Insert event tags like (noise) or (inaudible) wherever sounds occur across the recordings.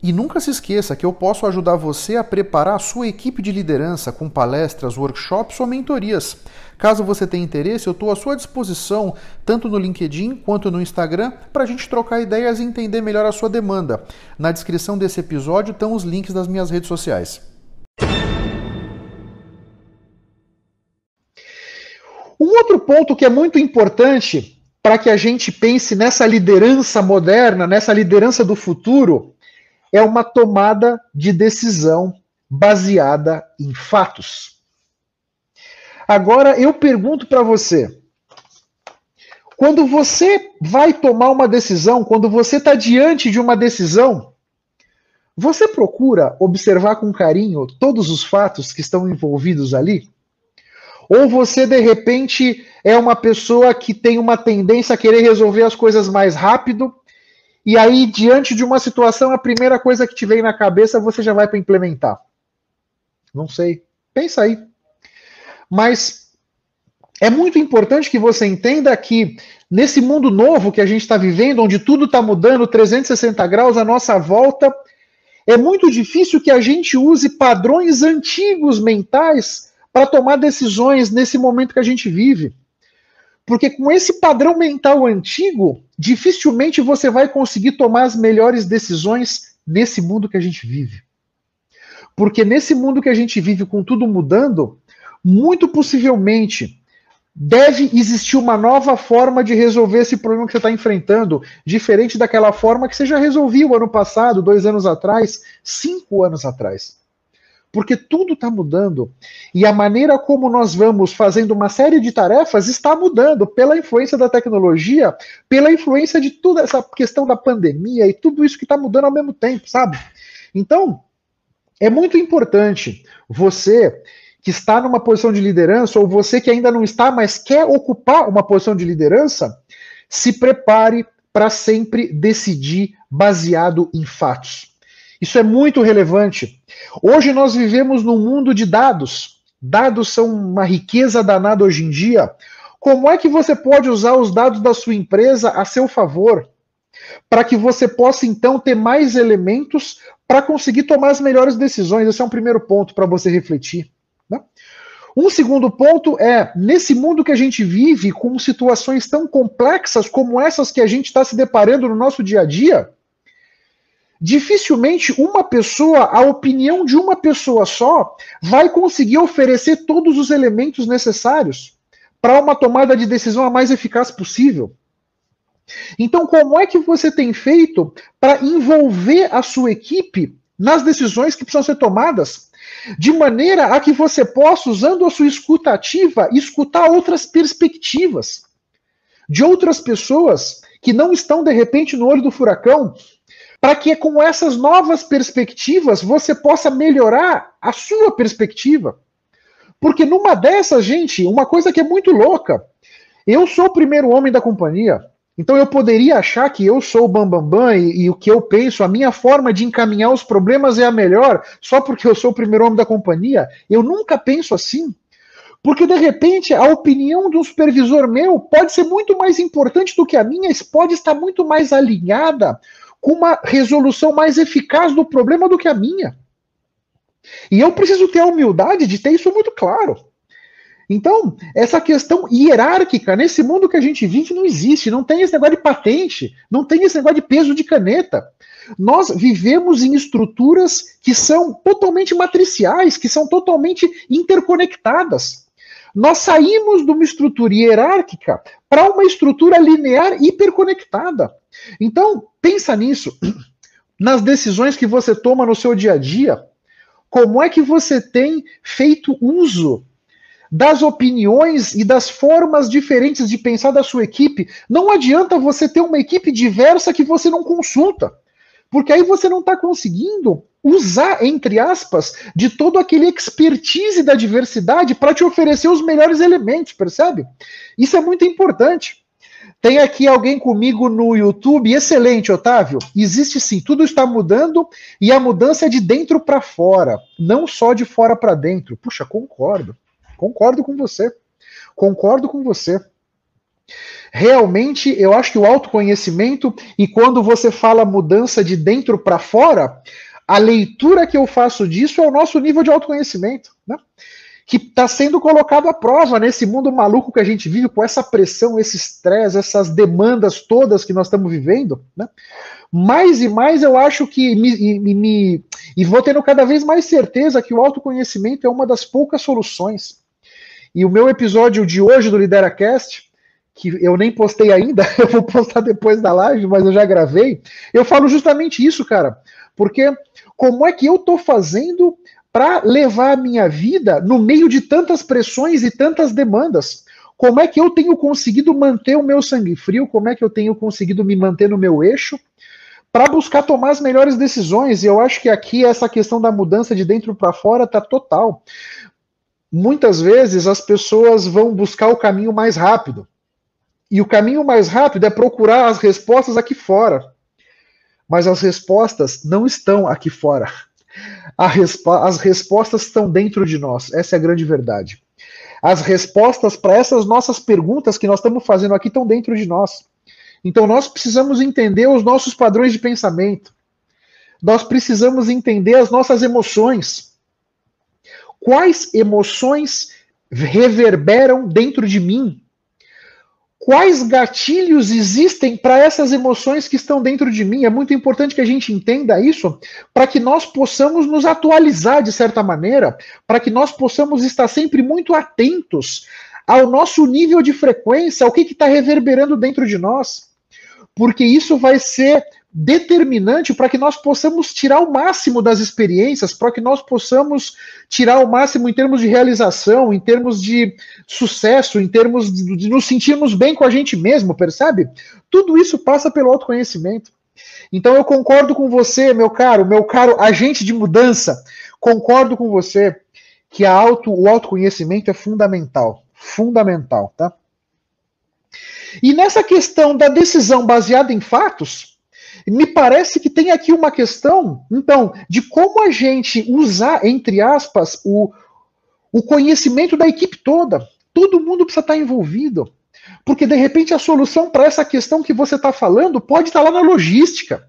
E nunca se esqueça que eu posso ajudar você a preparar a sua equipe de liderança com palestras, workshops ou mentorias. Caso você tenha interesse, eu estou à sua disposição, tanto no LinkedIn quanto no Instagram, para a gente trocar ideias e entender melhor a sua demanda. Na descrição desse episódio estão os links das minhas redes sociais. Um outro ponto que é muito importante para que a gente pense nessa liderança moderna, nessa liderança do futuro, é uma tomada de decisão baseada em fatos. Agora eu pergunto para você: quando você vai tomar uma decisão, quando você está diante de uma decisão, você procura observar com carinho todos os fatos que estão envolvidos ali? Ou você, de repente, é uma pessoa que tem uma tendência a querer resolver as coisas mais rápido e aí, diante de uma situação, a primeira coisa que te vem na cabeça você já vai para implementar. Não sei. Pensa aí. Mas é muito importante que você entenda que nesse mundo novo que a gente está vivendo, onde tudo está mudando 360 graus à nossa volta, é muito difícil que a gente use padrões antigos mentais para tomar decisões nesse momento que a gente vive. Porque com esse padrão mental antigo, dificilmente você vai conseguir tomar as melhores decisões nesse mundo que a gente vive. Porque nesse mundo que a gente vive, com tudo mudando, muito possivelmente deve existir uma nova forma de resolver esse problema que você está enfrentando, diferente daquela forma que você já resolveu ano passado, dois anos atrás, cinco anos atrás porque tudo está mudando. E a maneira como nós vamos fazendo uma série de tarefas está mudando pela influência da tecnologia, pela influência de toda essa questão da pandemia e tudo isso que está mudando ao mesmo tempo, sabe? Então, é muito importante você que está numa posição de liderança, ou você que ainda não está, mas quer ocupar uma posição de liderança, se prepare para sempre decidir baseado em fatos. Isso é muito relevante. Hoje nós vivemos num mundo de dados. Dados são uma riqueza danada hoje em dia. Como é que você pode usar os dados da sua empresa a seu favor? Para que você possa então ter mais elementos para conseguir tomar as melhores decisões. Esse é um primeiro ponto para você refletir. Né? Um segundo ponto é, nesse mundo que a gente vive, com situações tão complexas como essas que a gente está se deparando no nosso dia a dia, Dificilmente uma pessoa, a opinião de uma pessoa só, vai conseguir oferecer todos os elementos necessários para uma tomada de decisão a mais eficaz possível. Então, como é que você tem feito para envolver a sua equipe nas decisões que precisam ser tomadas? De maneira a que você possa, usando a sua escuta ativa, escutar outras perspectivas de outras pessoas que não estão, de repente, no olho do furacão, para que com essas novas perspectivas você possa melhorar a sua perspectiva. Porque numa dessas, gente, uma coisa que é muito louca. Eu sou o primeiro homem da companhia. Então eu poderia achar que eu sou o bambambam bam, bam, e, e, o que eu penso, a minha forma de encaminhar os problemas é a melhor, só porque eu sou o primeiro homem da companhia. Eu nunca penso assim. Porque de repente a opinião de um supervisor meu pode ser muito mais importante do que a minha, pode estar muito mais alinhada com uma resolução mais eficaz do problema do que a minha. E eu preciso ter a humildade de ter isso muito claro. Então, essa questão hierárquica nesse mundo que a gente vive não existe, não tem esse negócio de patente, não tem esse negócio de peso de caneta. Nós vivemos em estruturas que são totalmente matriciais, que são totalmente interconectadas. Nós saímos de uma estrutura hierárquica para uma estrutura linear hiperconectada. Então, pensa nisso. Nas decisões que você toma no seu dia a dia, como é que você tem feito uso das opiniões e das formas diferentes de pensar da sua equipe? Não adianta você ter uma equipe diversa que você não consulta. Porque aí você não está conseguindo usar, entre aspas, de todo aquele expertise da diversidade para te oferecer os melhores elementos, percebe? Isso é muito importante. Tem aqui alguém comigo no YouTube, excelente, Otávio. Existe sim, tudo está mudando e a mudança é de dentro para fora, não só de fora para dentro. Puxa, concordo. Concordo com você. Concordo com você. Realmente, eu acho que o autoconhecimento, e quando você fala mudança de dentro para fora, a leitura que eu faço disso é o nosso nível de autoconhecimento, né? Que está sendo colocado à prova nesse mundo maluco que a gente vive, com essa pressão, esse estresse, essas demandas todas que nós estamos vivendo. Né? Mais e mais eu acho que me, me, me, e vou tendo cada vez mais certeza que o autoconhecimento é uma das poucas soluções. E o meu episódio de hoje do LideraCast que eu nem postei ainda, (laughs) eu vou postar depois da live, mas eu já gravei. Eu falo justamente isso, cara, porque como é que eu tô fazendo para levar a minha vida no meio de tantas pressões e tantas demandas? Como é que eu tenho conseguido manter o meu sangue frio? Como é que eu tenho conseguido me manter no meu eixo? Para buscar tomar as melhores decisões, e eu acho que aqui essa questão da mudança de dentro para fora tá total. Muitas vezes as pessoas vão buscar o caminho mais rápido, e o caminho mais rápido é procurar as respostas aqui fora. Mas as respostas não estão aqui fora. As respostas estão dentro de nós. Essa é a grande verdade. As respostas para essas nossas perguntas que nós estamos fazendo aqui estão dentro de nós. Então nós precisamos entender os nossos padrões de pensamento. Nós precisamos entender as nossas emoções. Quais emoções reverberam dentro de mim quais gatilhos existem para essas emoções que estão dentro de mim. É muito importante que a gente entenda isso para que nós possamos nos atualizar de certa maneira, para que nós possamos estar sempre muito atentos ao nosso nível de frequência, ao que está reverberando dentro de nós. Porque isso vai ser determinante para que nós possamos tirar o máximo das experiências, para que nós possamos tirar o máximo em termos de realização, em termos de sucesso, em termos de, nos sentirmos bem com a gente mesmo, percebe? Tudo isso passa pelo autoconhecimento. Então eu concordo com você, meu caro, meu caro agente de mudança, concordo com você que a auto, o autoconhecimento é fundamental, fundamental, tá? E nessa questão da decisão baseada em fatos, me parece que tem aqui uma questão, então, de como a gente usar, entre aspas, o, o conhecimento da equipe toda. Todo mundo precisa estar envolvido. Porque, de repente, a solução para essa questão que você está falando pode estar lá na logística.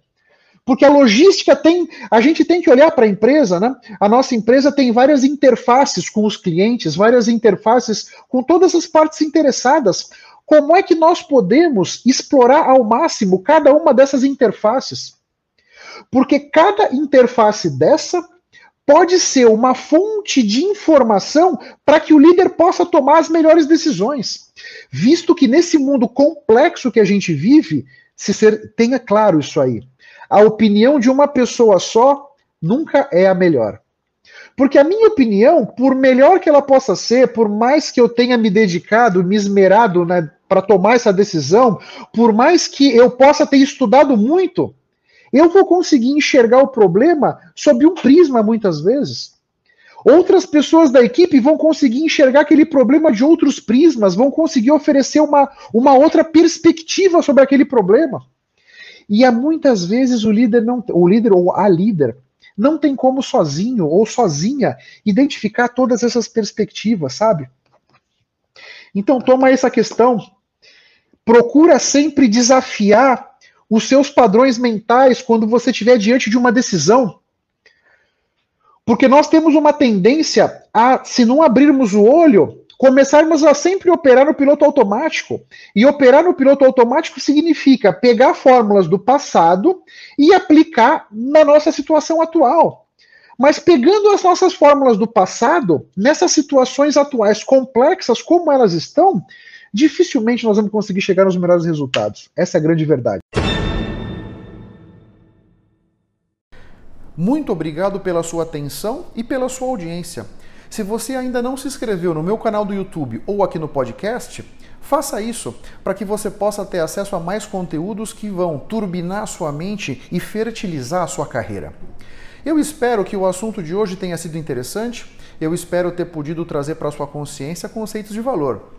Porque a logística tem. A gente tem que olhar para a empresa, né? A nossa empresa tem várias interfaces com os clientes, várias interfaces com todas as partes interessadas. Como é que nós podemos explorar ao máximo cada uma dessas interfaces? Porque cada interface dessa pode ser uma fonte de informação para que o líder possa tomar as melhores decisões. Visto que nesse mundo complexo que a gente vive, se ser, tenha claro isso aí. A opinião de uma pessoa só nunca é a melhor. Porque a minha opinião, por melhor que ela possa ser, por mais que eu tenha me dedicado, me esmerado né, para tomar essa decisão, por mais que eu possa ter estudado muito, eu vou conseguir enxergar o problema sob um prisma muitas vezes. Outras pessoas da equipe vão conseguir enxergar aquele problema de outros prismas, vão conseguir oferecer uma, uma outra perspectiva sobre aquele problema. E há muitas vezes o líder não, o líder ou a líder não tem como sozinho ou sozinha identificar todas essas perspectivas, sabe? Então toma essa questão, procura sempre desafiar os seus padrões mentais quando você estiver diante de uma decisão. Porque nós temos uma tendência a, se não abrirmos o olho, começarmos a sempre operar no piloto automático. E operar no piloto automático significa pegar fórmulas do passado e aplicar na nossa situação atual. Mas pegando as nossas fórmulas do passado, nessas situações atuais complexas como elas estão, dificilmente nós vamos conseguir chegar nos melhores resultados. Essa é a grande verdade. Muito obrigado pela sua atenção e pela sua audiência. Se você ainda não se inscreveu no meu canal do YouTube ou aqui no podcast, faça isso para que você possa ter acesso a mais conteúdos que vão turbinar sua mente e fertilizar a sua carreira. Eu espero que o assunto de hoje tenha sido interessante. Eu espero ter podido trazer para sua consciência conceitos de valor.